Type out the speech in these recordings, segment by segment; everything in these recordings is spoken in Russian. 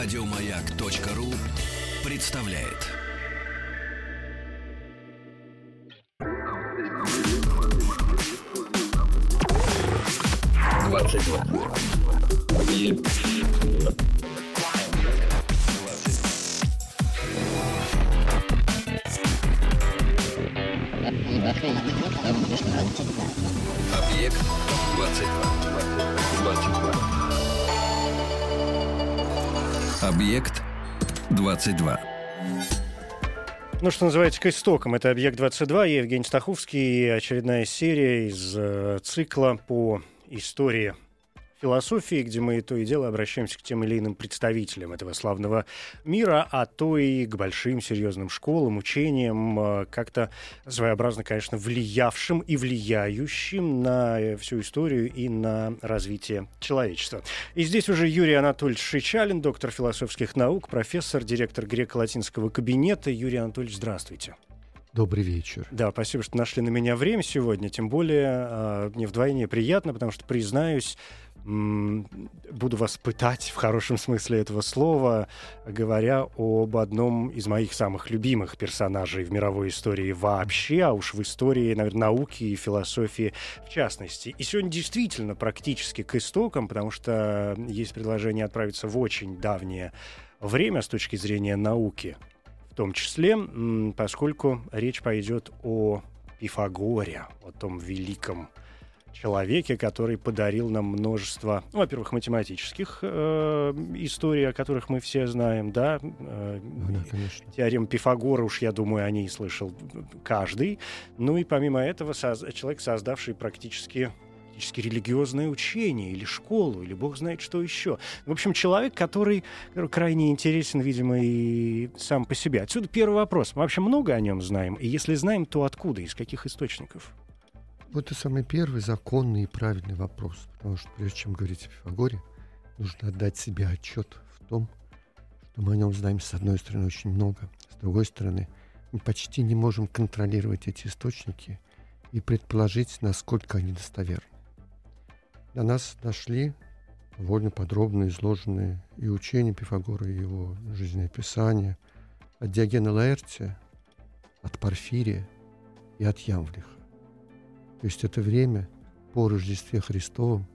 Радиомаяк.ру представляет. Объект 22. 22. Объект 22. Ну, что называется, к истокам. Это «Объект-22», я Евгений Стаховский, и очередная серия из э, цикла по истории философии, где мы то и дело обращаемся к тем или иным представителям этого славного мира, а то и к большим серьезным школам, учениям, э, как-то своеобразно, конечно, влиявшим и влияющим на э, всю историю и на развитие человечества. И здесь уже Юрий Анатольевич Шичалин, доктор философских наук, профессор, директор греко-латинского кабинета. Юрий Анатольевич, здравствуйте. Добрый вечер. Да, спасибо, что нашли на меня время сегодня. Тем более э, мне вдвойне приятно, потому что, признаюсь, буду вас пытать в хорошем смысле этого слова, говоря об одном из моих самых любимых персонажей в мировой истории вообще, а уж в истории, наверное, науки и философии в частности. И сегодня действительно практически к истокам, потому что есть предложение отправиться в очень давнее время с точки зрения науки в том числе, поскольку речь пойдет о Пифагоре, о том великом человеке, который подарил нам множество, ну, во-первых, математических э, историй, о которых мы все знаем, да, э, Да, конечно. теорему Пифагора, уж я думаю, о ней слышал каждый. Ну и помимо этого соз- человек, создавший практически практически религиозное учение или школу, или бог знает что еще. В общем, человек, который крайне интересен, видимо, и сам по себе. Отсюда первый вопрос. Мы вообще много о нем знаем? И если знаем, то откуда, из каких источников? Вот и самый первый законный и правильный вопрос. Потому что прежде чем говорить о Пифагоре, нужно отдать себе отчет в том, что мы о нем знаем с одной стороны очень много, с другой стороны мы почти не можем контролировать эти источники и предположить, насколько они достоверны. Для нас нашли довольно подробно изложенные и учения Пифагора, и его жизнеописания от Диогена Лаэртия, от Порфирия и от Ямвлиха. То есть это время по Рождестве Христовом,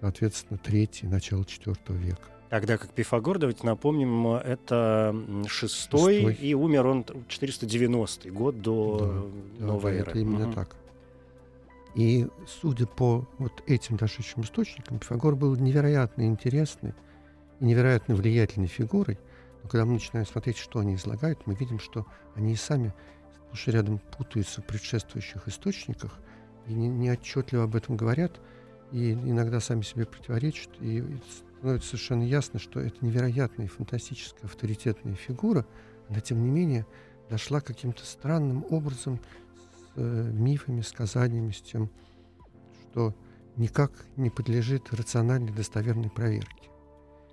соответственно, третий, начало IV века. Тогда как Пифагор, давайте напомним, это шестой, Шестой. и умер он 490 год до Да, новой да, эры. это именно Мгм. так. И судя по вот этим дошедшим источникам, Пифагор был невероятно интересной и невероятно влиятельной фигурой. Но когда мы начинаем смотреть, что они излагают, мы видим, что они и сами сплошь рядом путаются в предшествующих источниках и не, не отчетливо об этом говорят, и иногда сами себе противоречат. И становится совершенно ясно, что это невероятная, фантастическая, авторитетная фигура, но тем не менее дошла каким-то странным образом с э, мифами, сказаниями, с тем, что никак не подлежит рациональной достоверной проверке.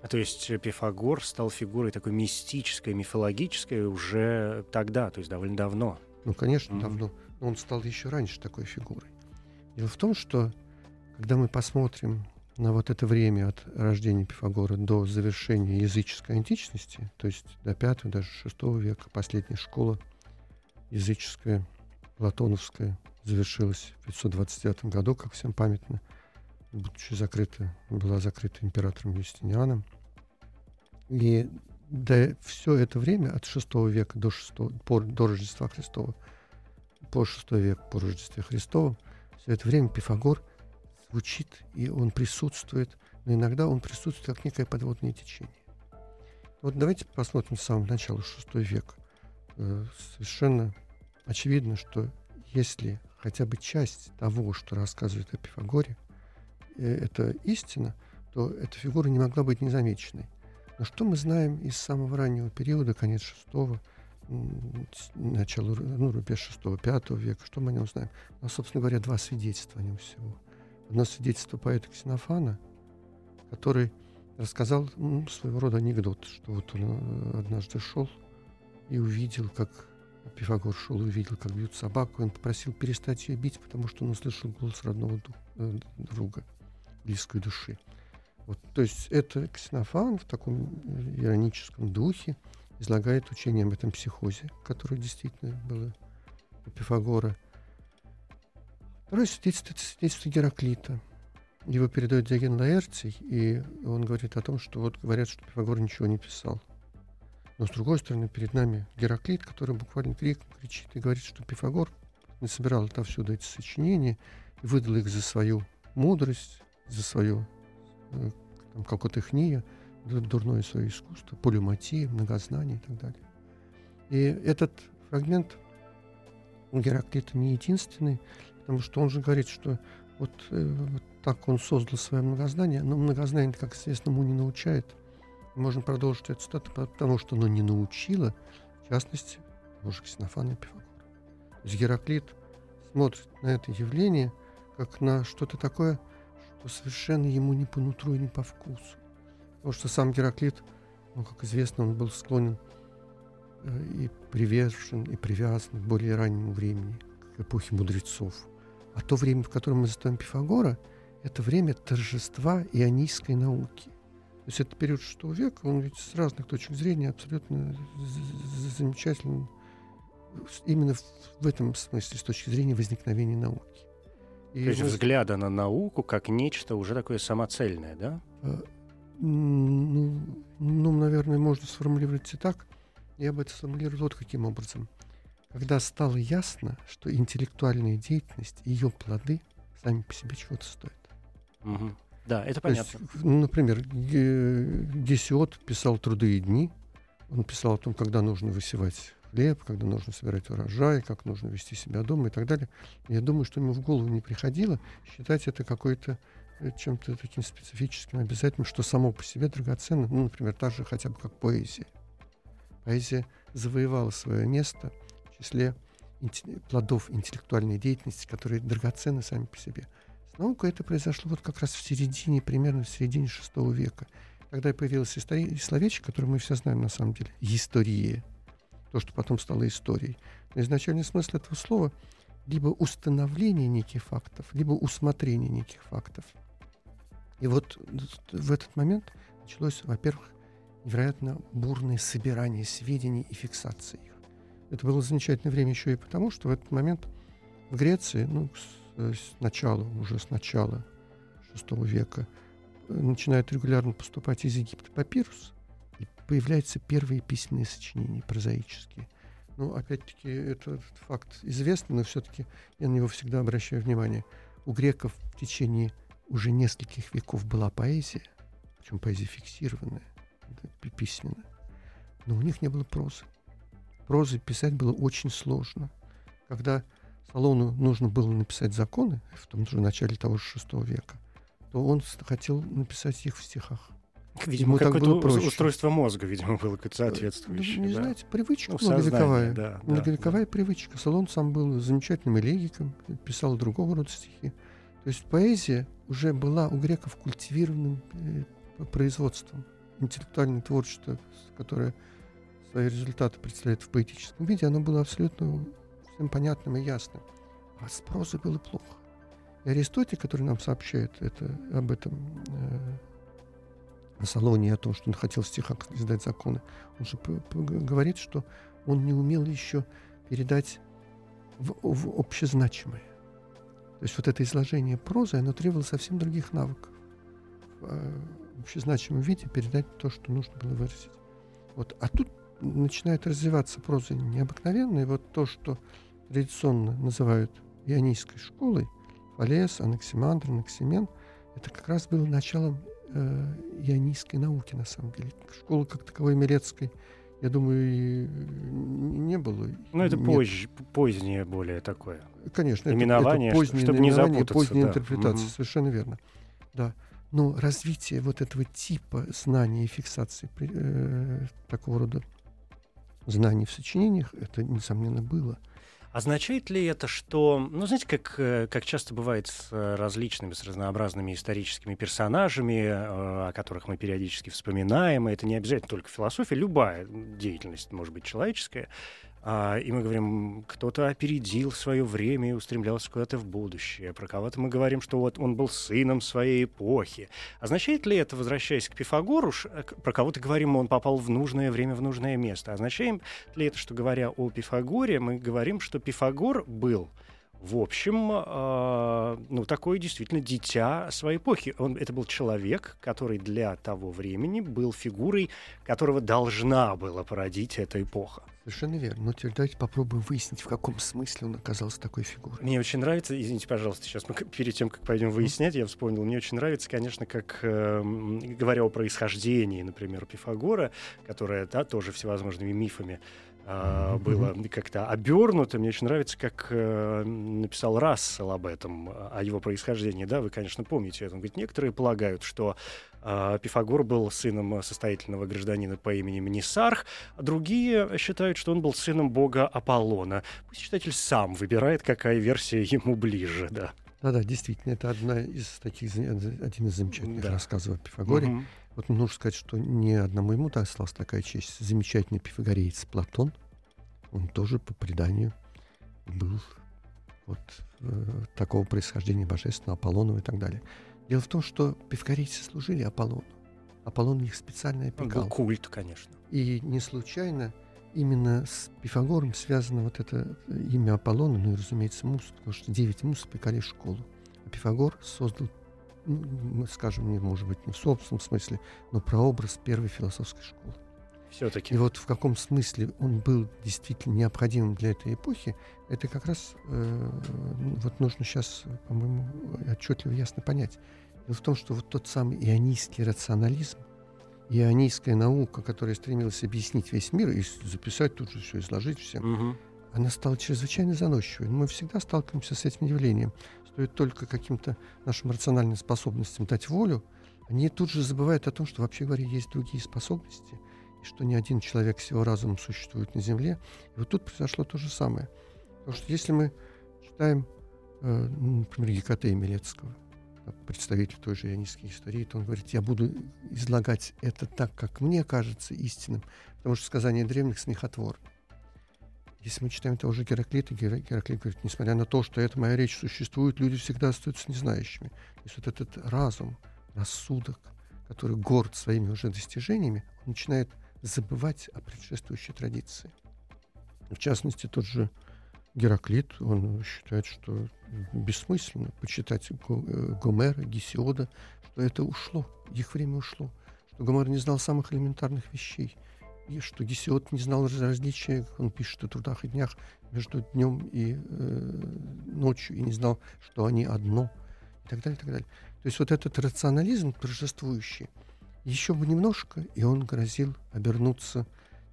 А То есть Пифагор стал фигурой такой мистической, мифологической уже тогда, то есть довольно давно. Ну, конечно, Мгм. давно. Но он стал еще раньше такой фигурой. Дело в том, что когда мы посмотрим на вот это время от рождения Пифагора до завершения языческой античности, то есть до пятого, даже шестого века, последняя школа языческая, платоновская, завершилась в 529 году, как всем памятно, будучи закрыта, была закрыта императором Юстинианом. И да, все это время от шестого века до, шестого, по- до Рождества Христова, по шестой век, по Рождестве Христову, все это время Пифагор звучит, и он присутствует, но иногда он присутствует как некое подводное течение. Вот давайте посмотрим с самого начала шестой век. Э, Совершенно очевидно, что если хотя бы часть того, что рассказывает о Пифагоре, э, это истина, то эта фигура не могла быть незамеченной. Но что мы знаем из самого раннего периода, конец шестого, ру- ну, рубеж шестого, пятого века, что мы о нем знаем? У нас, собственно говоря, два свидетельства о нем всего. Одно свидетельство поэта Ксенофана, который рассказал м, своего рода анекдот, что вот он э, однажды шел и увидел, как Пифагор шел и увидел, как бьют собаку, он попросил перестать ее бить, потому что он услышал голос родного э, друга, близкой души. Вот, то есть это Ксенофан в таком ироническом духе излагает учение об этом психозе, которое действительно было у Пифагора. Второе свидетельство — это свидетельство Гераклита. Его передает Диоген Лаэртий, и он говорит о том, что вот говорят, что Пифагор ничего не писал. Но, с другой стороны, перед нами Гераклит, который буквально криком кричит и говорит, что Пифагор не собирал отовсюду эти сочинения и выдал их за свою мудрость, за свою э, там, какое-то хния, дурное свое искусство, полюматия, многознание и так далее. И этот фрагмент у Гераклита не единственный, потому что он же говорит, что вот, э, вот так он создал свое многознание, но многознание, как известно, ему не научает. Можно продолжить эту цитату, потому что оно не научило, в частности, того же Ксенофана и Пифагора. То есть Гераклит смотрит на это явление как на что-то такое, что совершенно ему не по нутру и не по вкусу. Потому что сам Гераклит, ну, как известно, он был склонен э, и привержен, и привязан к более раннему времени, к эпохе мудрецов. А то время, в котором мы застаем Пифагора, это время торжества ионийской науки. То есть это период VI века, он ведь с разных точек зрения абсолютно замечательный именно в этом смысле, с точки зрения возникновения науки. И То есть мы... взгляда на науку как нечто уже такое самоцельное, да? Ну, ну, наверное, можно сформулировать и так. Я бы это сформулировал вот каким образом. Когда стало ясно, что интеллектуальная деятельность, ее плоды сами по себе чего-то стоят. Угу. Да, это понятно. есть, ну, например, Гесиод писал «Труды и дни». Он писал о том, когда нужно высевать хлеб, когда нужно собирать урожай, как нужно вести себя дома и так далее. Я думаю, что ему в голову не приходило считать это какой-то чем-то таким специфическим, обязательным, что само по себе драгоценно, ну, например, так же хотя бы как поэзия. Поэзия завоевала свое место в числе плодов интеллектуальной деятельности, которые драгоценны сами по себе. С наукой это произошло вот как раз в середине, примерно в середине шестого века, когда появилось истори- словечко, которое мы все знаем на самом деле, история то, что потом стало историей. Но изначальный смысл этого слова либо установление неких фактов, либо усмотрение неких фактов. И вот в этот момент началось, во-первых, невероятно бурное собирание сведений и фиксация их. Это было замечательное время еще и потому, что в этот момент в Греции, ну, с, начала, уже с начала VI века, э, начинают регулярно поступать из Египта папирус, и появляются первые письменные сочинения, прозаические. Ну, опять-таки, этот факт известный, но все-таки я на него всегда обращаю внимание. У греков в течение уже нескольких веков была поэзия, причем поэзия фиксированная, письменная, но у них не было прозы. Прозы писать было очень сложно. Когда Салону нужно было написать законы, в том же начале того же VI века, то он хотел написать их в стихах. Видимо, какое-то устройство мозга, видимо, было какое-то соответствующее. Ну, не да. знаете, привычка ну, многовековая. Да, многовековая да. привычка. Салон сам был замечательным элегиком, писал другого рода стихи. То есть поэзия уже была у греков культивированным э, производством. Интеллектуальное творчество, которое свои результаты представляет в поэтическом виде, оно было абсолютно всем понятным и ясным. А с прозой было плохо. И Аристотель, который нам сообщает это, об этом э, о Салоне, о том, что он хотел в стихах издать законы, он же говорит, что он не умел еще передать в, в общезначимое. То есть вот это изложение прозы, оно требовало совсем других навыков. В э, общезначимом виде передать то, что нужно было выразить. Вот. А тут начинает развиваться проза необыкновенная. Вот то, что традиционно называют ионийской школой, Фалес, Анаксимандр, Анаксимен, это как раз было началом э, ионийской науки, на самом деле. Школы как таковой Милецкой, я думаю, и не было. Ну, это позже, позднее более такое. Конечно. Именование, это, это позднее чтобы не запутаться. Поздняя да. интерпретация, угу. совершенно верно. Да. Но развитие вот этого типа знания и фиксации э, такого рода знаний в сочинениях, это, несомненно, было – Означает ли это, что, ну, знаете, как, э, как часто бывает с э, различными, с разнообразными историческими персонажами, э, о которых мы периодически вспоминаем, и это не обязательно только философия, любая деятельность, может быть, человеческая, А, и мы говорим, кто-то опередил свое время и устремлялся куда-то в будущее. Про кого-то мы говорим, что вот он был сыном своей эпохи. Означает ли это, возвращаясь к Пифагору, э, про кого-то говорим, он попал в нужное время, в нужное место? Означает ли это, что говоря о Пифагоре, мы говорим, что Пифагор был в общем, э, ну, такое действительно дитя своей эпохи. Он, это был человек, который для того времени был фигурой, которого должна была породить эта эпоха. Совершенно верно. Но теперь давайте попробуем выяснить, в каком смысле он оказался такой фигурой. Мне очень нравится, извините, пожалуйста, сейчас мы перед тем, как пойдем выяснять, я вспомнил, мне очень нравится, конечно, как, э, говоря о происхождении, например, Пифагора, которое да, тоже всевозможными мифами э, было как-то обернуто. Мне очень нравится, как э, написал Рассел об этом, о его происхождении. Да, вы, конечно, помните это. Он говорит, некоторые полагают, что э, Пифагор был сыном состоятельного гражданина по имени Мнисарх, а другие считают, что он был сыном бога Аполлона. Пусть читатель сам выбирает, какая версия ему ближе, да. Да-да, действительно, это одна из таких, один из замечательных да. рассказов о Пифагоре. Угу. Вот нужно сказать, что не одному ему досталась такая честь. Замечательный пифагореец Платон, он тоже по преданию был вот э, такого происхождения божественного, Аполлонова и так далее. Дело в том, что пифагорейцы служили Аполлону. Аполлон их специально опекал. Был культ, конечно. И не случайно именно с Пифагором связано вот это имя Аполлона, ну и, разумеется, мус, потому что девять мус опекали школу. А Пифагор создал ну, скажем, не, может быть, не в собственном смысле, но прообраз первой философской школы. Все-таки. И вот в каком смысле он был действительно необходимым для этой эпохи, это как раз э, вот нужно сейчас, по-моему, отчетливо ясно понять. Дело в том, что вот тот самый ионийский рационализм, ионийская наука, которая стремилась объяснить весь мир и записать тут же все, изложить всем, угу. она стала чрезвычайно заносчивой. Мы всегда сталкиваемся с этим явлением. Стоит только каким-то нашим рациональным способностям дать волю, они тут же забывают о том, что вообще говоря есть другие способности, и что ни один человек с его разумом существует на Земле. И вот тут произошло то же самое. Потому что если мы читаем, э, например, Екатея Милецкого, представитель той же ионистской истории, то он говорит, я буду излагать это так, как мне кажется истинным, потому что сказания древних смехотворны. Если мы читаем того же Гераклита, Гераклит говорит, несмотря на то, что эта моя речь существует, люди всегда остаются незнающими. То есть вот этот разум, рассудок, который горд своими уже достижениями, он начинает забывать о предшествующей традиции. В частности, тот же Гераклит, он считает, что бессмысленно почитать э, Гомера, Гесиода, что это ушло, их время ушло, что Гомер не знал самых элементарных вещей – и что Гесиод не знал различия, он пишет о трудах и днях, между днем и э, ночью, и не знал, что они одно, и так далее, и так далее. То есть вот этот рационализм торжествующий, еще бы немножко, и он грозил обернуться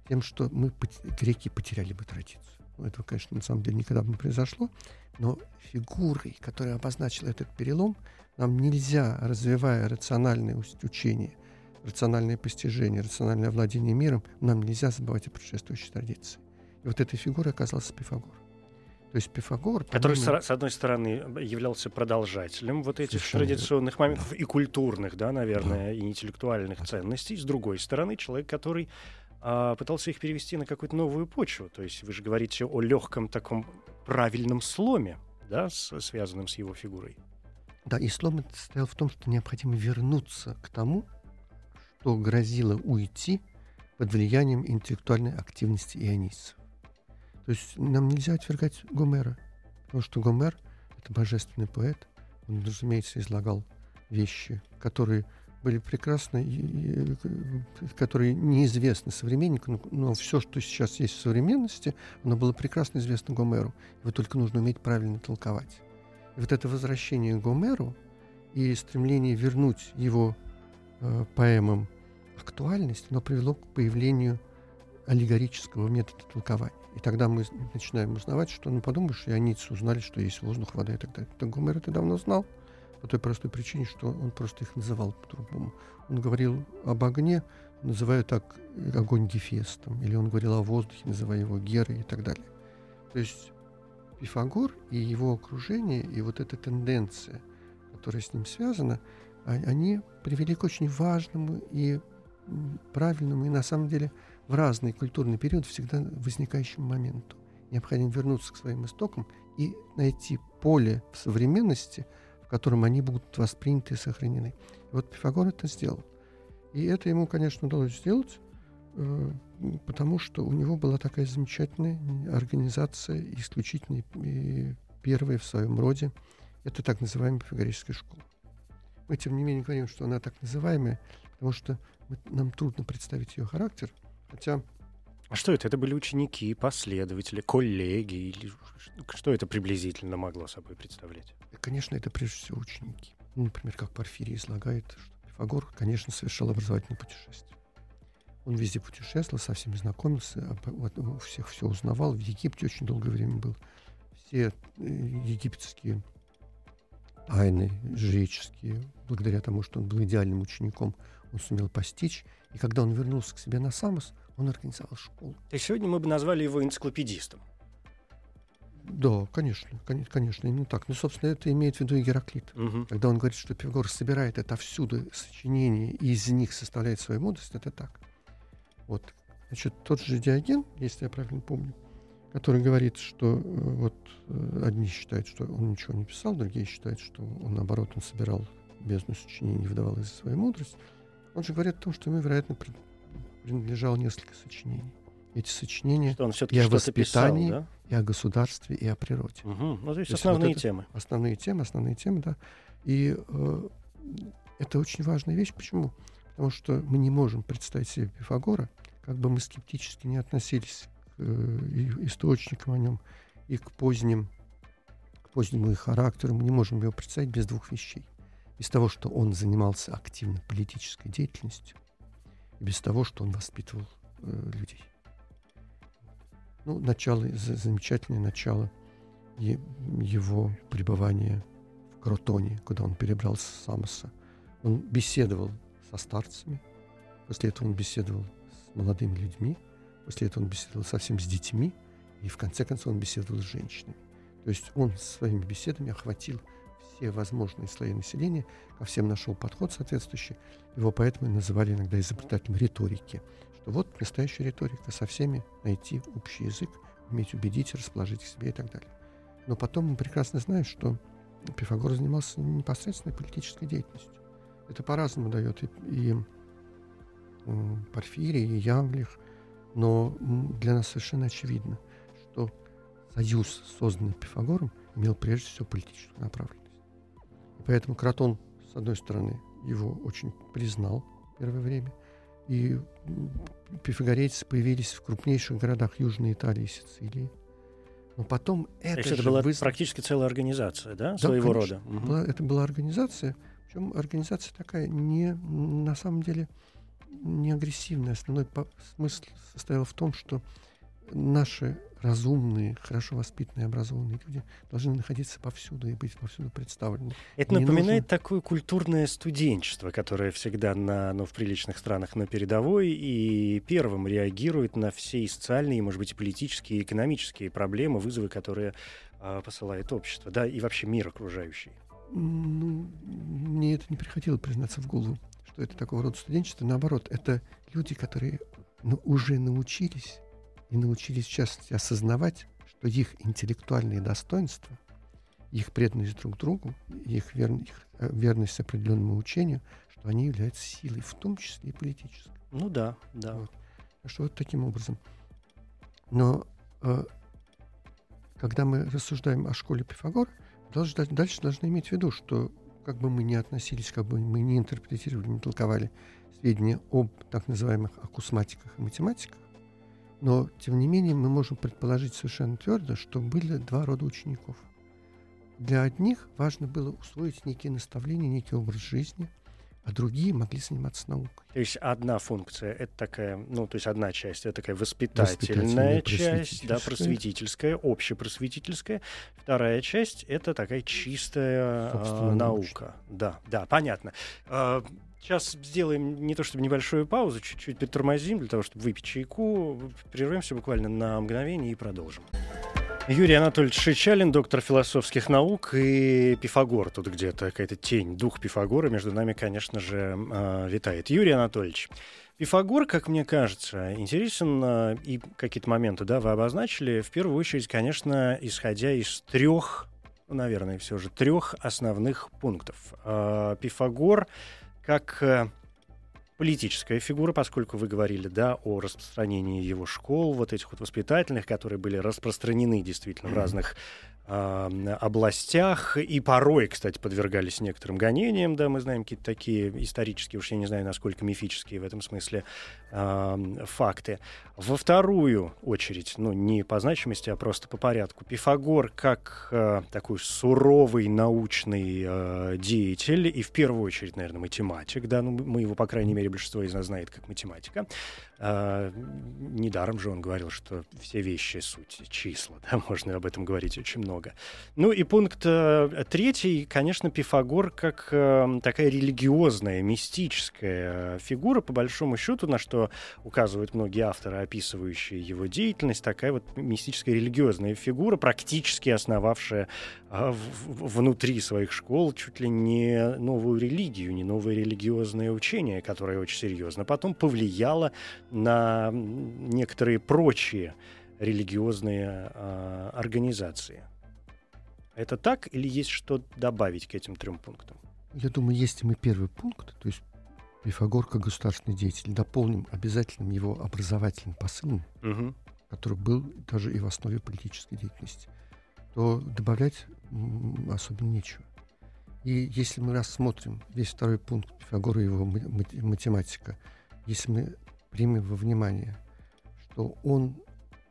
тем, что мы, греки, потеряли бы традицию. Ну, этого, конечно, на самом деле никогда бы не произошло, но фигурой, которая обозначила этот перелом, нам нельзя, развивая рациональное учение – рациональное постижение, рациональное владение миром, нам нельзя забывать о предшествующей традиции. И вот этой фигурой оказался Пифагор. То есть Пифагор... Который, помимо... с одной стороны, являлся продолжателем вот этих Совершенно традиционных верно. моментов и культурных, да, наверное, да. и интеллектуальных ценностей. С другой стороны, человек, который а, пытался их перевести на какую-то новую почву. То есть вы же говорите о легком таком правильном сломе, да, с, связанном с его фигурой. Да, и слом состоял в том, что необходимо вернуться к тому, что грозило уйти под влиянием интеллектуальной активности ионийцев. То есть нам нельзя отвергать Гомера, потому что Гомер — это божественный поэт. Он, разумеется, излагал вещи, которые были прекрасны, и, которые неизвестны современнику, но все, что сейчас есть в современности, оно было прекрасно известно Гомеру. Его только нужно уметь правильно толковать. И вот это возвращение Гомеру и стремление вернуть его э, поэмам актуальность, но привело к появлению аллегорического метода толкования. И тогда мы начинаем узнавать, что, ну, подумаешь, ионийцы узнали, что есть воздух, вода и так далее. Так Гомер это давно знал, по той простой причине, что он просто их называл по-другому. Он говорил об огне, называя так огонь Гефестом, или он говорил о воздухе, называя его Герой и так далее. То есть Пифагор и его окружение, и вот эта тенденция, которая с ним связана, они привели к очень важному и правильному и на самом деле в разный культурный период всегда возникающему моменту. Необходимо вернуться к своим истокам и найти поле в современности, в котором они будут восприняты и сохранены. И вот Пифагор это сделал. И это ему, конечно, удалось сделать, э, потому что у него была такая замечательная организация, исключительная и первая в своем роде. Это так называемая пифагорическая школа. Мы, тем не менее, говорим, что она так называемая, потому что мы, нам трудно представить ее характер, хотя а что это? Это были ученики, последователи, коллеги? Или что это приблизительно могло собой представлять? Конечно, это прежде всего ученики. Ну, например, как Порфирий излагает, что Пифагор, конечно, совершал образовательное путешествие. Он везде путешествовал, со всеми знакомился, у всех все узнавал. В Египте очень долгое время был. Все э, египетские тайны жреческие, благодаря тому, что он был идеальным учеником, он сумел постичь. И когда он вернулся к себе на Самос, он организовал школу. То есть сегодня мы бы назвали его энциклопедистом. Да, конечно, конечно, именно так. Но, собственно, это имеет в виду и Гераклит. Угу. Когда он говорит, что Пифагор собирает это всюду сочинения и из них составляет свою мудрость, это так. Вот. Значит, тот же Диоген, если я правильно помню, который говорит, что э, вот э, одни считают, что он ничего не писал, другие считают, что он, наоборот, он собирал бездну сочинений выдавал из-за своей мудрости. Он же говорит о том, что ему, вероятно, принадлежало несколько сочинений. Эти сочинения что он и о воспитании, писал, да? и о государстве, и о природе. Угу. Ну, то есть то основные вот темы. Основные темы, основные темы, да. И э, это очень важная вещь. Почему? Потому что мы не можем представить себе Пифагора, как бы мы скептически не относились э, источникам о нем и к поздним, к позднему их характеру, мы не можем его представить без двух вещей. Без того, что он занимался активно политической деятельностью, без того, что он воспитывал э, людей. Ну, начало, замечательное начало его пребывания в Кротоне, куда он перебрался с Самоса. Он беседовал со старцами, после этого он беседовал с молодыми людьми, после этого он беседовал совсем с детьми, и в конце концов он беседовал с женщинами. То есть он своими беседами охватил все возможные слои населения, ко всем нашел подход соответствующий. Его поэтому называли иногда изобретателем риторики. Что вот настоящая риторика, со всеми найти общий язык, уметь убедить, расположить к себе и так далее. Но потом мы прекрасно знаем, что Пифагор занимался непосредственной политической деятельностью. Это по-разному дает и, и Порфирий, и Явлих, но для нас совершенно очевидно, что союз, созданный Пифагором, имел прежде всего политическую направленность. Поэтому Кротон, с одной стороны, его очень признал первое время, и пифагорейцы появились в крупнейших городах Южной Италии и Сицилии. Но потом это, это была выз... практически целая организация, да, да своего конечно. рода. Угу. Была, это была организация, причем организация такая не на самом деле не агрессивная. Основной смысл состоял в том, что наши разумные, хорошо воспитанные, образованные люди должны находиться повсюду и быть повсюду представлены. Это Не напоминает нужно... такое культурное студенчество, которое всегда на, ну, в приличных странах на передовой и первым реагирует на все и социальные, может быть, и политические, и экономические проблемы, вызовы, которые э, посылает общество, да, и вообще мир окружающий. Ну, мне это не приходило признаться в голову, что это такого рода студенчество. Наоборот, это люди, которые ну, уже научились и научились в частности осознавать, что их интеллектуальные достоинства, их преданность друг другу, их, вер, их э, верность определенному учению, что они являются силой, в том числе и политической. Ну да, да. Вот. Что вот таким образом. Но э, когда мы рассуждаем о школе Пифагора, должны, дальше должны иметь в виду, что как бы мы ни относились, как бы мы не интерпретировали, не толковали сведения об так называемых акусматиках и математиках, но, тем не менее, мы можем предположить совершенно твердо, что были два рода учеников. Для одних важно было усвоить некие наставления, некий образ жизни, а другие могли заниматься наукой. То есть одна функция это такая, ну, то есть одна часть это такая воспитательная, часть, да, просветительская, общепросветительская. Вторая часть это такая чистая а, наука. Да, да, понятно. А, Сейчас сделаем не то чтобы небольшую паузу, чуть-чуть притормозим для того, чтобы выпить чайку. Прервемся буквально на мгновение и продолжим. Юрий Анатольевич Шичалин, доктор философских наук, и Пифагор тут где-то, какая-то тень, дух Пифагора между нами, конечно же, э, витает. Юрий Анатольевич, Пифагор, как мне кажется, интересен, э, и какие-то моменты, да, вы обозначили, в первую очередь, конечно, исходя из трех, ну, наверное, все же, трех основных пунктов. Э, Пифагор как э, политическая фигура, поскольку вы говорили, да, о распространении его школ, вот этих вот воспитательных, которые были распространены действительно в разных областях и порой, кстати, подвергались некоторым гонениям, да, мы знаем какие-то такие исторические, уж я не знаю, насколько мифические в этом смысле э, факты. Во вторую очередь, ну, не по значимости, а просто по порядку, Пифагор как э, такой суровый научный э, деятель и в первую очередь, наверное, математик, да, ну, мы его, по крайней мере, большинство из нас знает как математика. Э, недаром же он говорил, что все вещи — суть числа, да, можно об этом говорить очень много. Ну и пункт э, третий, конечно, Пифагор как э, такая религиозная, мистическая э, фигура, по большому счету, на что указывают многие авторы, описывающие его деятельность, такая вот мистическая религиозная фигура, практически основавшая в, внутри своих школ чуть ли не новую религию, не новое религиозное учение, которое очень серьезно потом повлияло на некоторые прочие религиозные э, организации. Это так или есть что добавить к этим трем пунктам? Я думаю, если мы первый пункт, то есть Пифагор как государственный деятель, дополним обязательным его образовательным посылом, угу. который был даже и в основе политической деятельности, то добавлять особенно нечего. И если мы рассмотрим весь второй пункт Пифагора и его математика, если мы примем во внимание, что он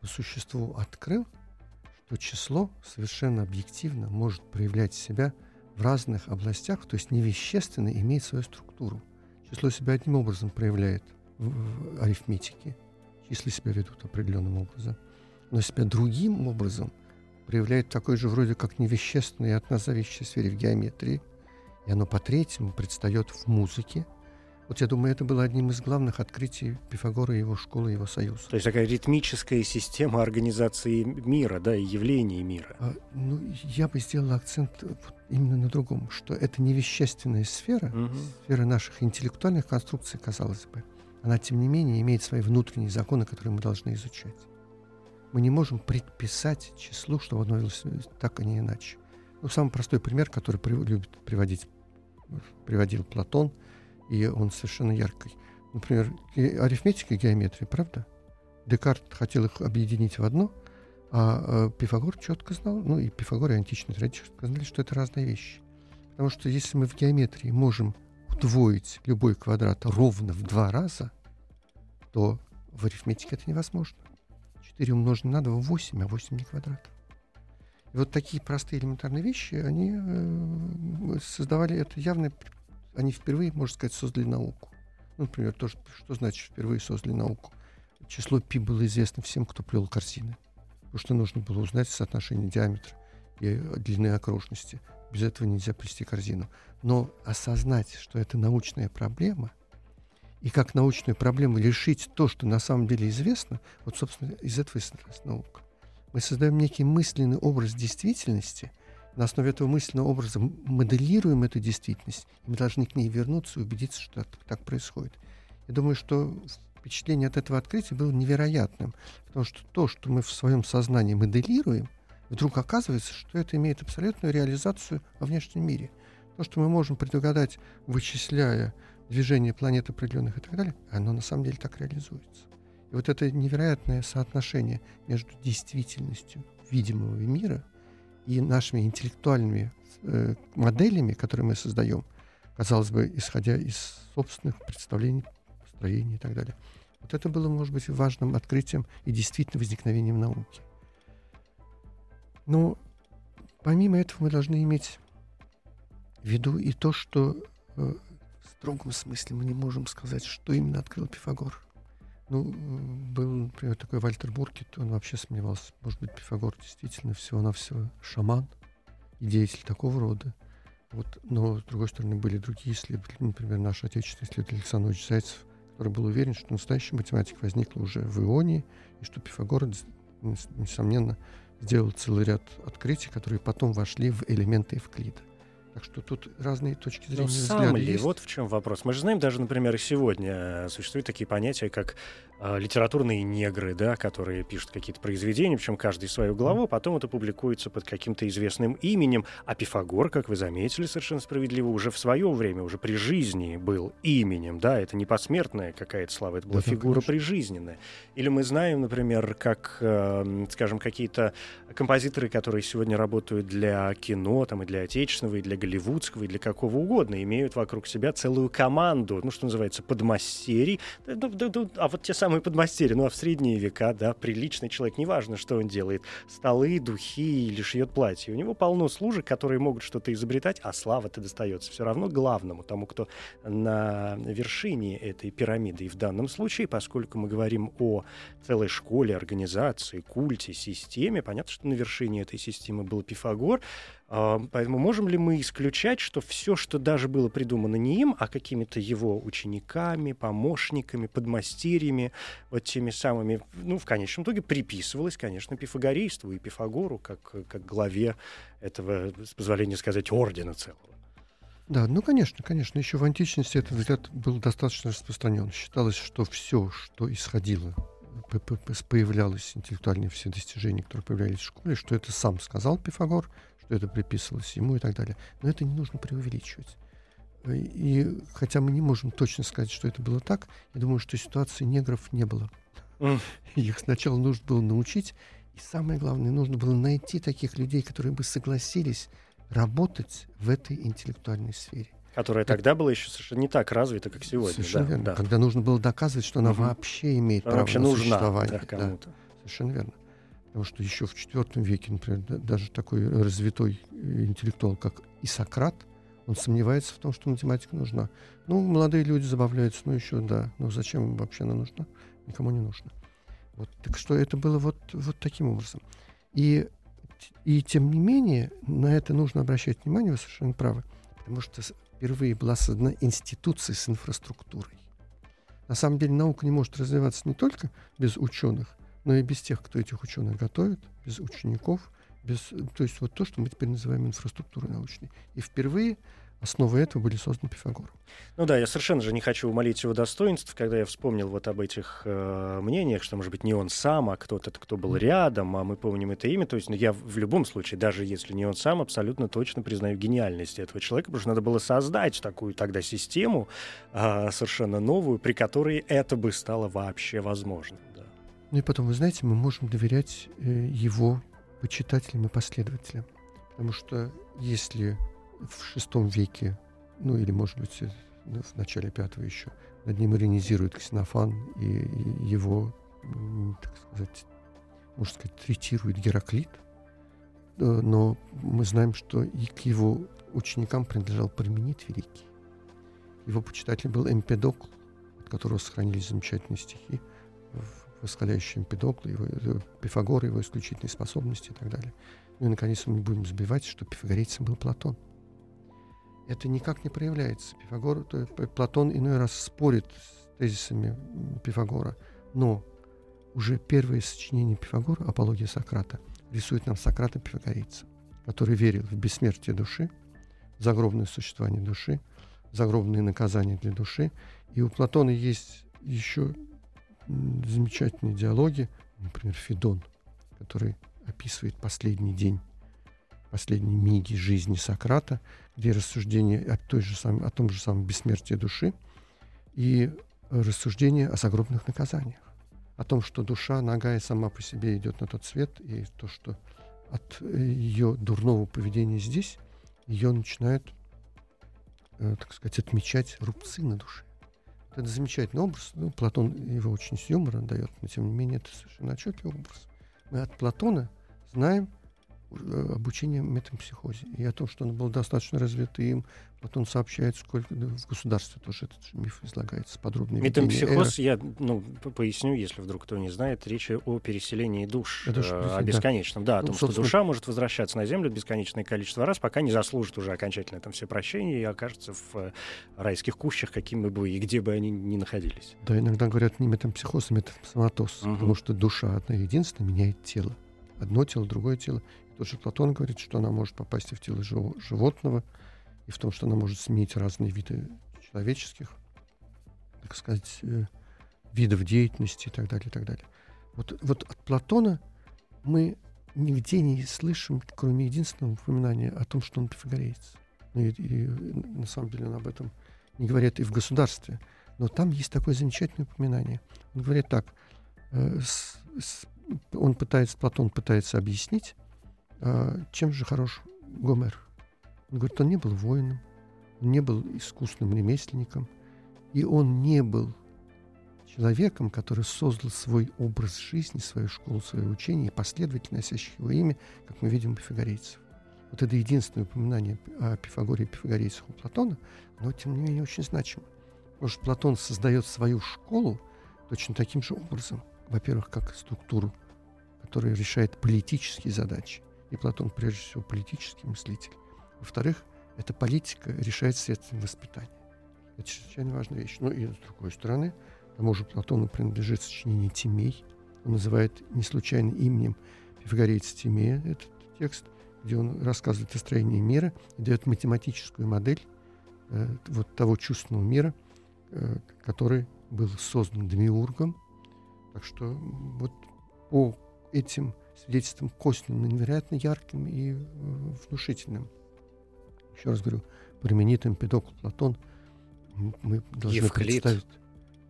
по существу открыл то число совершенно объективно может проявлять себя в разных областях, то есть невещественно имеет свою структуру. Число себя одним образом проявляет в, арифметике, числа себя ведут определенным образом, но себя другим образом проявляет такой же вроде как невещественной от нас зависящей сфере в геометрии, и оно по третьему предстает в музыке – вот я думаю, это было одним из главных открытий Пифагора его школы, его союза. То есть такая ритмическая система организации мира, да, и явлений мира. А, ну, я бы сделал акцент именно на другом, что это не вещественная сфера, угу. сфера наших интеллектуальных конструкций, казалось бы. Она, тем не менее, имеет свои внутренние законы, которые мы должны изучать. Мы не можем предписать числу, чтобы оно велось так, а не иначе. Ну, самый простой пример, который при, любит приводить, приводил Платон – и он совершенно яркий. Например, арифметика и геометрия, правда? Декарт хотел их объединить в одно, а э, Пифагор четко знал, ну и Пифагор и античные традиции знали, что это разные вещи. Потому что если мы в геометрии можем удвоить любой квадрат ровно в два раза, то в арифметике это невозможно. 4 умноженное на 2 — 8, а 8 не квадрат. И вот такие простые элементарные вещи, они э, создавали это явное они впервые, можно сказать, создали науку. Ну, например, то, что, что значит впервые создали науку. Число π было известно всем, кто плел корзины. Потому что нужно было узнать соотношение диаметра и длины окружности. Без этого нельзя плести корзину. Но осознать, что это научная проблема, и как научную проблему решить то, что на самом деле известно, вот, собственно, из этого и создалась наука. Мы создаем некий мысленный образ действительности – на основе этого мысленного образа моделируем эту действительность, и мы должны к ней вернуться и убедиться, что так, происходит. Я думаю, что впечатление от этого открытия было невероятным, потому что то, что мы в своем сознании моделируем, вдруг оказывается, что это имеет абсолютную реализацию во внешнем мире. То, что мы можем предугадать, вычисляя движение планет определенных и так далее, оно на самом деле так реализуется. И вот это невероятное соотношение между действительностью видимого мира – и нашими интеллектуальными э, моделями, которые мы создаем, казалось бы, исходя из собственных представлений, строений и так далее. Вот это было, может быть, важным открытием и действительно возникновением науки. Но помимо этого мы должны иметь в виду и то, что э, в строгом смысле мы не можем сказать, что именно открыл Пифагор. Ну, был, например, такой Вальтер Буркет, он вообще сомневался, может быть, Пифагор действительно всего-навсего шаман и деятель такого рода. Вот, но, с другой стороны, были другие исследователи, например, наш отечественный исследователь Александр Ильич Зайцев, который был уверен, что настоящая математика возникла уже в Ионии, и что Пифагор, несомненно, сделал целый ряд открытий, которые потом вошли в элементы Евклида. Так что тут разные точки зрения. Ну, сам ли? Есть. Вот в чем вопрос. Мы же знаем, даже, например, сегодня существуют такие понятия, как литературные негры, да, которые пишут какие-то произведения, причем каждый свою главу, а потом это публикуется под каким-то известным именем. А Пифагор, как вы заметили, совершенно справедливо, уже в свое время, уже при жизни был именем, да, это не посмертная какая-то слава, это была да, фигура конечно. прижизненная. Или мы знаем, например, как, э, скажем, какие-то композиторы, которые сегодня работают для кино, там, и для отечественного, и для голливудского и для какого угодно, имеют вокруг себя целую команду, ну, что называется, подмастерий. А вот те самые подмастерья, ну, а в средние века, да, приличный человек, неважно, что он делает, столы, духи или шьет платье. У него полно служек, которые могут что-то изобретать, а слава-то достается все равно главному, тому, кто на вершине этой пирамиды. И в данном случае, поскольку мы говорим о целой школе, организации, культе, системе, понятно, что на вершине этой системы был Пифагор, поэтому можем ли мы исключать, что все, что даже было придумано не им, а какими-то его учениками, помощниками, подмастерьями, вот теми самыми, ну, в конечном итоге приписывалось, конечно, пифагорейству и Пифагору, как, как главе этого, с позволения сказать, ордена целого? Да, ну, конечно, конечно. Еще в античности этот взгляд был достаточно распространен. Считалось, что все, что исходило появлялось интеллектуальные все достижения, которые появлялись в школе, что это сам сказал Пифагор, что это приписывалось ему и так далее. Но это не нужно преувеличивать. И хотя мы не можем точно сказать, что это было так, я думаю, что ситуации негров не было. Mm. Их сначала нужно было научить, и самое главное, нужно было найти таких людей, которые бы согласились работать в этой интеллектуальной сфере. Которая это... тогда была еще совершенно не так развита, как сегодня. Совершенно да, верно. Да. Когда нужно было доказывать, что она угу. вообще имеет она право вообще на нужна, существование. Да, кому-то. Да, совершенно верно. Потому что еще в IV веке, например, даже такой развитой интеллектуал, как и Сократ, он сомневается в том, что математика нужна. Ну, молодые люди забавляются, ну еще да, но зачем им вообще она нужна? Никому не нужна. Вот, так что это было вот, вот таким образом. И, и тем не менее, на это нужно обращать внимание, вы совершенно правы, потому что впервые была создана институция с инфраструктурой. На самом деле наука не может развиваться не только без ученых, но и без тех, кто этих ученых готовит, без учеников, без, то есть вот то, что мы теперь называем инфраструктурой научной. И впервые Основы этого были созданы Пифагором. Ну да, я совершенно же не хочу умолить его достоинств, когда я вспомнил вот об этих э, мнениях, что, может быть, не он сам, а кто-то, кто был рядом, а мы помним это имя. То есть ну, я в любом случае, даже если не он сам, абсолютно точно признаю гениальность этого человека, потому что надо было создать такую тогда систему э, совершенно новую, при которой это бы стало вообще возможным. Ну и потом, вы знаете, мы можем доверять э, его почитателям и последователям. Потому что если в шестом веке, ну или, может быть, э, в начале пятого еще, над ним иронизирует Ксенофан, и, его, так сказать, можно сказать, третирует Гераклит. Э, но мы знаем, что и к его ученикам принадлежал Парменид Великий. Его почитатель был Эмпедокл, от которого сохранились замечательные стихи, восхваляющие Эмпедокла, его, э, Пифагора, его исключительные способности и так далее. Ну и, наконец, мы не будем забывать, что пифагорейцем был Платон это никак не проявляется. Пифагор, то, Платон иной раз спорит с тезисами Пифагора, но уже первое сочинение Пифагора, «Апология Сократа», рисует нам Сократа пифагорейца, который верил в бессмертие души, в загробное существование души, загробные наказания для души. И у Платона есть еще замечательные диалоги, например, Федон, который описывает последний день последние миги жизни Сократа, где рассуждение о, той же самой, о том же самом бессмертии души и рассуждение о загробных наказаниях. О том, что душа ногая сама по себе идет на тот свет, и то, что от ее дурного поведения здесь ее начинают, э, так сказать, отмечать рубцы на душе. Это замечательный образ. Ну, Платон его очень с юмором дает, но тем не менее это совершенно отчетливый образ. Мы от Платона знаем обучение метампсихозе. И о том, что он был достаточно развитым, вот он сообщает, сколько да, в государстве тоже этот миф излагается подробно. Метампсихоз, я ну, поясню, если вдруг кто не знает, речь о переселении душ, душ э, о бесконечном. Да, да о ну, том, ну, что душа может возвращаться на Землю бесконечное количество раз, пока не заслужит уже окончательно там все прощения и окажется в э, райских кущах, какими бы и где бы они ни находились. Да, иногда говорят не метампсихоз, а метамсоматоз, угу. потому что душа одна единственная меняет тело. одно тело, другое тело. Тот же Платон говорит, что она может попасть и в тело животного, и в том, что она может сменить разные виды человеческих, так сказать, э, видов деятельности и так далее, и так далее. Вот, вот от Платона мы нигде не слышим, кроме единственного упоминания о том, что он пифагореец. Ну, и, и на самом деле он об этом не говорит и в государстве. Но там есть такое замечательное упоминание. Он говорит так, э, с, с, он пытается, Платон пытается объяснить, э, чем же хорош Гомер. Он говорит, он не был воином, он не был искусным ремесленником, и он не был человеком, который создал свой образ жизни, свою школу, свое учение, последовательно носящих его имя, как мы видим у пифагорейцев. Вот это единственное упоминание о Пифагоре и пифагорейцах у Платона, но, тем не менее, очень значимо. Потому что Платон создает свою школу точно таким же образом. Во-первых, как структуру, которая решает политические задачи. И Платон, прежде всего, политический мыслитель. Во-вторых, эта политика решает средствами воспитания. Это чрезвычайно важная вещь. Ну и с другой стороны, тому же Платону принадлежит сочинение Тимей. Он называет не случайно именем пифагорейца Тимея этот текст, где он рассказывает о строении мира и дает математическую модель э, вот того чувственного мира, э, который был создан Демиургом. Так что вот по этим свидетельствам косвенным, невероятно ярким и э, внушительным. Еще раз говорю, применитым Педокл Платон мы должны Евклид. представить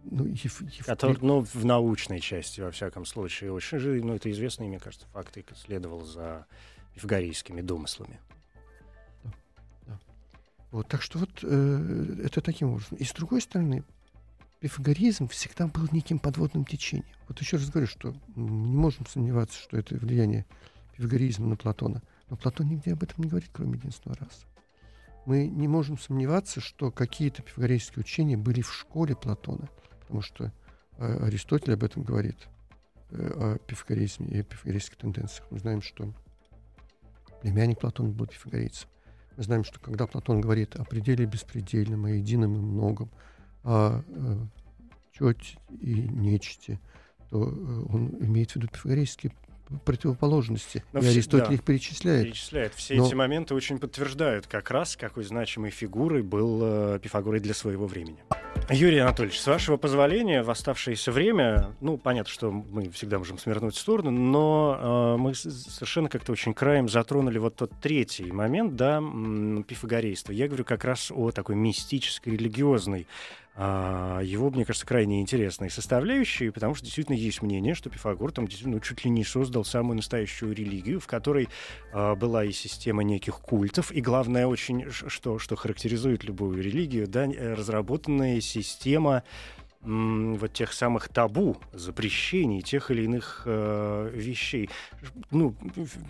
ну, Ев, Евклид. Который, ну, в научной части, во всяком случае, очень же, ну, это известные, мне кажется, факты, следовал за пифагорейскими домыслами. Да, да. Вот, так что вот э, это таким образом. И с другой стороны, пифагоризм всегда был неким подводным течением. Вот еще раз говорю, что не можем сомневаться, что это влияние пифагоризма на Платона. Но Платон нигде об этом не говорит, кроме единственного раза. Мы не можем сомневаться, что какие-то пифагорейские учения были в школе Платона – потому что э, Аристотель об этом говорит, э, о пифагоризме и пифагорейских тенденциях. Мы знаем, что племянник Платона был пифагорейцем. Мы знаем, что когда Платон говорит о пределе беспредельном, о едином и многом, о э, чете и нечте, то э, он имеет в виду пифагорейские противоположности. Но и все, Аристотель да, их перечисляет. Перечисляет. Все Но... эти моменты очень подтверждают как раз, какой значимой фигурой был э, Пифагорой для своего времени. Юрий Анатольевич, с вашего позволения, в оставшееся время, ну, понятно, что мы всегда можем смирнуть в сторону, но э, мы совершенно как-то очень краем затронули вот тот третий момент, да, пифагорейства. Я говорю как раз о такой мистической, религиозной а, его, мне кажется, крайне интересной составляющей, потому что действительно есть мнение, что Пифагор там действительно чуть ли не создал самую настоящую религию, в которой а, была и система неких культов, и главное очень, что, что характеризует любую религию, да, э, разработанная система вот тех самых табу, запрещений тех или иных э, вещей. Ну,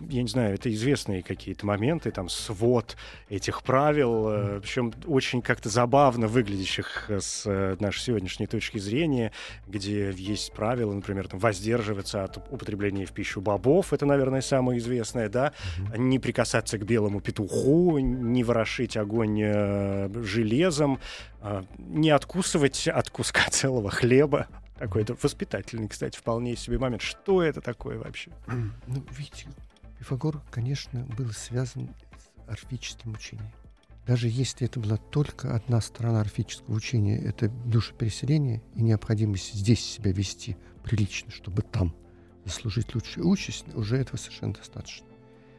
я не знаю, это известные какие-то моменты, там, свод этих правил, э, причем очень как-то забавно выглядящих с э, нашей сегодняшней точки зрения, где есть правила, например, там, воздерживаться от употребления в пищу бобов, это, наверное, самое известное, да, mm-hmm. не прикасаться к белому петуху, не ворошить огонь э, железом, не откусывать от куска целого хлеба. Такой-то воспитательный, кстати, вполне себе момент. Что это такое вообще? Ну, видите, Пифагор, конечно, был связан с орфическим учением. Даже если это была только одна сторона орфического учения, это душепереселение и необходимость здесь себя вести прилично, чтобы там заслужить лучшую участь, уже этого совершенно достаточно.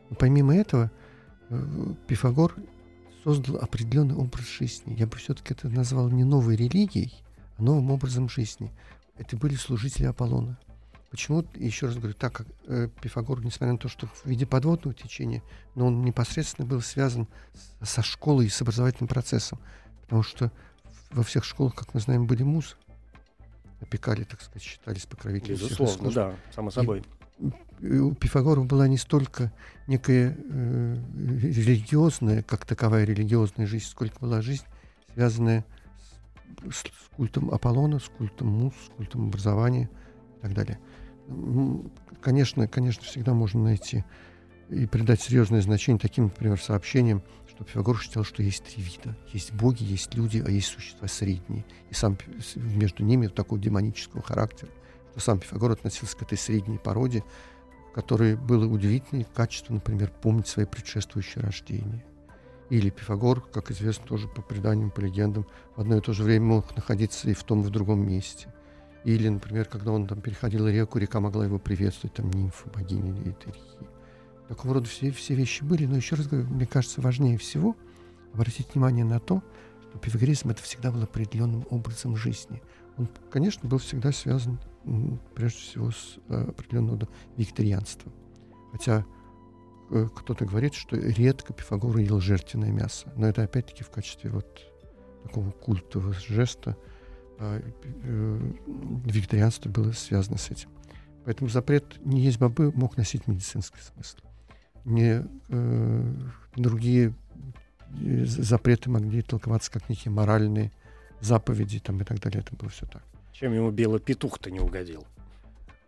Но помимо этого, э, Пифагор создал определенный образ жизни. Я бы все-таки это назвал не новой религией, а новым образом жизни. Это были служители Аполлона. Почему, еще раз говорю, так как э, Пифагор, несмотря на то, что в виде подводного течения, но он непосредственно был связан с, со школой и с образовательным процессом. Потому что во всех школах, как мы знаем, были музы. Опекали, так сказать, считались покровителями Безусловно, да, само собой. И у Пифагора была не столько некая э, религиозная, как таковая религиозная жизнь, сколько была жизнь, связанная с, с культом Аполлона, с культом муз, с культом образования и так далее. Конечно, конечно, всегда можно найти и придать серьезное значение таким, например, сообщениям, что Пифагор считал, что есть три вида. Есть боги, есть люди, а есть существа средние. И сам между ними такого демонического характера, что сам Пифагор относился к этой средней породе, которой было удивительное качество, например, помнить свои предшествующие рождения. Или Пифагор, как известно тоже по преданиям, по легендам, в одно и то же время мог находиться и в том, и в другом месте. Или, например, когда он там переходил реку, река могла его приветствовать, там нимфа, или Терихи. Такого рода все, все вещи были, но еще раз говорю, мне кажется, важнее всего обратить внимание на то, что пифагоризм это всегда был определенным образом жизни. Он, конечно, был всегда связан прежде всего с э, определенного викторианством. Хотя э, кто-то говорит, что редко Пифагор ел жертвенное мясо. Но это опять-таки в качестве вот такого культового жеста а, э, викторианство было связано с этим. Поэтому запрет не есть бобы мог носить медицинский смысл. Не э, другие запреты могли толковаться как некие моральные заповеди там, и так далее. Это было все так. Чем ему белый петух-то не угодил?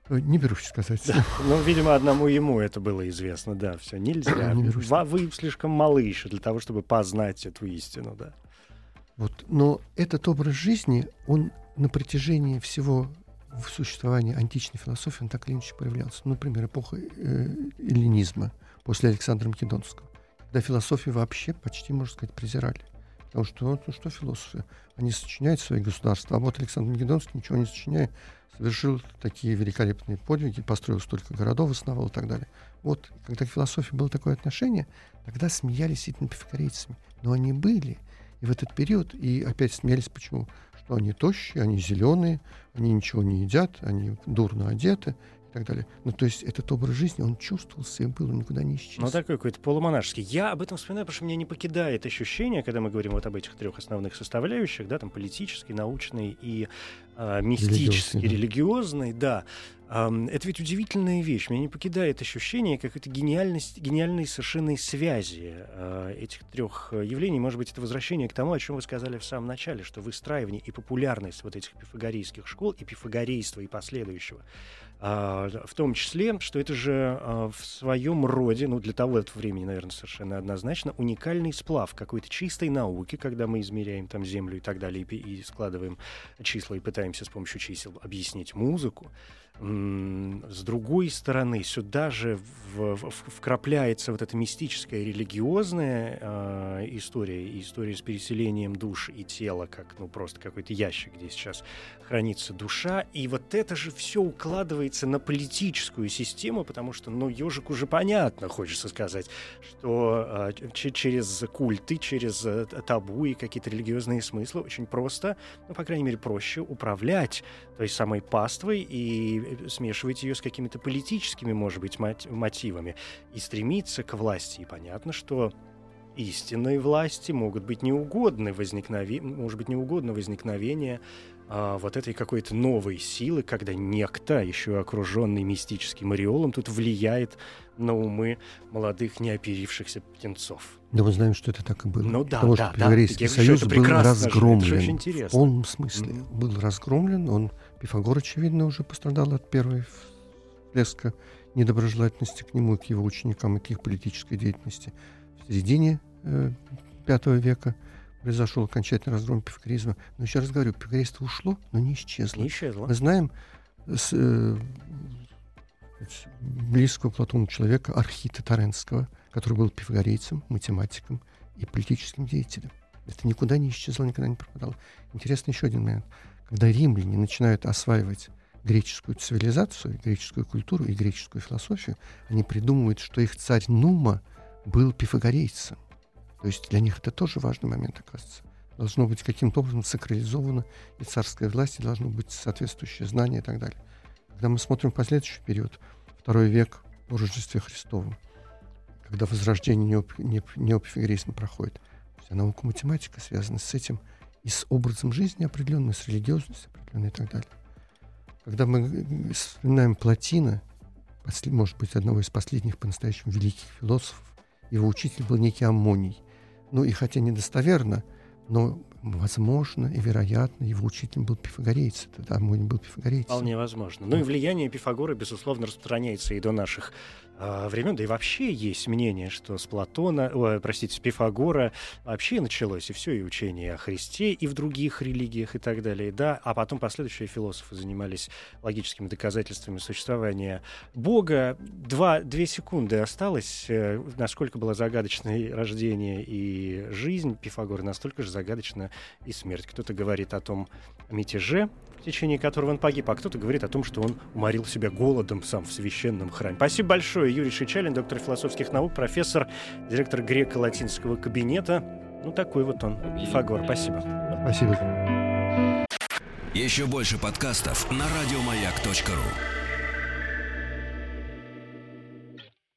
Э, не берусь сказать. Да. Ну, видимо, одному ему это было известно, да. Все нельзя. Не берусь. Вы слишком малы еще для того, чтобы познать эту истину, да. Вот. Но этот образ жизни, он на протяжении всего в существовании античной философии, он так или иначе проявлялся. Ну, например, эпоха э, эллинизма после Александра Македонского, когда философию вообще почти, можно сказать, презирали. Потому что, ну, что философы? Они сочиняют свои государства. А вот Александр Македонский, ничего не сочиняя, совершил такие великолепные подвиги, построил столько городов, основал и так далее. Вот, когда к философии было такое отношение, тогда смеялись и над пифагорейцами. Но они были. И в этот период, и опять смеялись, почему? Что они тощие, они зеленые, они ничего не едят, они дурно одеты, и так далее. Ну, то есть этот образ жизни, он чувствовался и был, он никуда не исчез. Ну, такой какой-то полумонашеский. Я об этом вспоминаю, потому что меня не покидает ощущение, когда мы говорим вот об этих трех основных составляющих, да, там политический, научный и э, мистический, религиозный, да. Это ведь удивительная вещь. Меня не покидает ощущение какой-то гениальности, гениальной совершенной связи э, этих трех явлений. Может быть, это возвращение к тому, о чем вы сказали в самом начале, что выстраивание и популярность вот этих пифагорейских школ, и пифагорейства, и последующего а, в том числе, что это же а, в своем роде, ну для того этого времени, наверное, совершенно однозначно, уникальный сплав какой-то чистой науки, когда мы измеряем там Землю и так далее, и складываем числа и пытаемся с помощью чисел объяснить музыку. С другой стороны, сюда же в, в, вкрапляется вот эта мистическая религиозная э, история, история с переселением душ и тела, как ну просто какой-то ящик, где сейчас хранится душа, и вот это же все укладывается на политическую систему, потому что, ну, ежик уже понятно, хочется сказать, что э, через культы, через э, табу и какие-то религиозные смыслы очень просто, ну, по крайней мере, проще управлять той самой паствой и смешивать ее с какими-то политическими, может быть, мотивами и стремиться к власти. И понятно, что истинной власти могут быть неугодны возникновение, может быть неугодно возникновение а, вот этой какой-то новой силы, когда некто, еще окруженный мистическим ореолом, тут влияет на умы молодых неоперившихся птенцов. Да мы знаем, что это так и было. Ну да, Потому да, что Еврейский да. союз был разгромлен. В полном смысле. Mm-hmm. Был разгромлен. Он, Пифагор, очевидно, уже пострадал от первой всплеска недоброжелательности к нему, к его ученикам и к их политической деятельности. В середине э, века произошел окончательный разгром пифагоризма. Но еще раз говорю, пифагорейство ушло, но не исчезло. Не исчезло. Мы знаем с, э, близкого Платону человека, Архита Таренского, который был пифагорейцем, математиком и политическим деятелем. Это никуда не исчезло, никогда не пропадало. Интересно еще один момент. Когда римляне начинают осваивать греческую цивилизацию, греческую культуру и греческую философию, они придумывают, что их царь Нума был пифагорейцем. То есть для них это тоже важный момент, оказывается. Должно быть каким-то образом сакрализовано, и царская власть, и должно быть соответствующее знание и так далее. Когда мы смотрим последующий период, второй век по Рождестве Христову, когда возрождение неоп, неоп, неопифагорейзма проходит, вся наука математика связана с этим и с образом жизни определенной, с реligиозностью определенной и так далее. Когда мы вспоминаем Платина, может быть, одного из последних по-настоящему великих философов, его учитель был некий Аммоний. Ну и хотя недостоверно, но возможно и вероятно его учителем был пифагорейц. Тогда Аммоний был пифагорейцем. Вполне возможно. Ну и влияние Пифагора, безусловно, распространяется и до наших э, времен, да и вообще есть мнение, что с Платона, о, простите, с Пифагора вообще началось и все, и учение о Христе, и в других религиях и так далее, да, а потом последующие философы занимались логическими доказательствами существования Бога. Два, две секунды осталось, э, насколько было загадочное рождение и жизнь Пифагора, настолько же загадочна и смерть. Кто-то говорит о том мятеже, в течение которого он погиб, а кто-то говорит о том, что он уморил себя голодом сам в священном храме. Спасибо большое, Юрий Шичалин, доктор философских наук, профессор, директор греко-латинского кабинета. Ну, такой вот он, Пифагор. Спасибо. Спасибо. Еще больше подкастов на радиомаяк.ру.